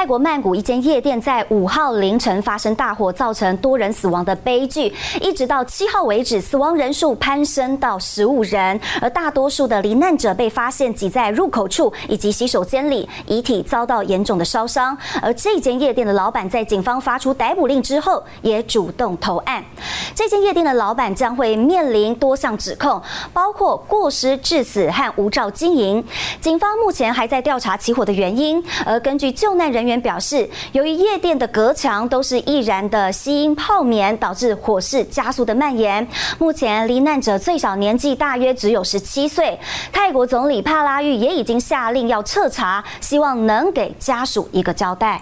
泰国曼谷一间夜店在五号凌晨发生大火，造成多人死亡的悲剧。一直到七号为止，死亡人数攀升到十五人，而大多数的罹难者被发现挤在入口处以及洗手间里，遗体遭到严重的烧伤。而这间夜店的老板在警方发出逮捕令之后，也主动投案。这间夜店的老板将会面临多项指控，包括过失致死和无照经营。警方目前还在调查起火的原因，而根据救难人员员。表示，由于夜店的隔墙都是易燃的吸音泡棉，导致火势加速的蔓延。目前罹难者最小年纪大约只有十七岁。泰国总理帕拉育也已经下令要彻查，希望能给家属一个交代。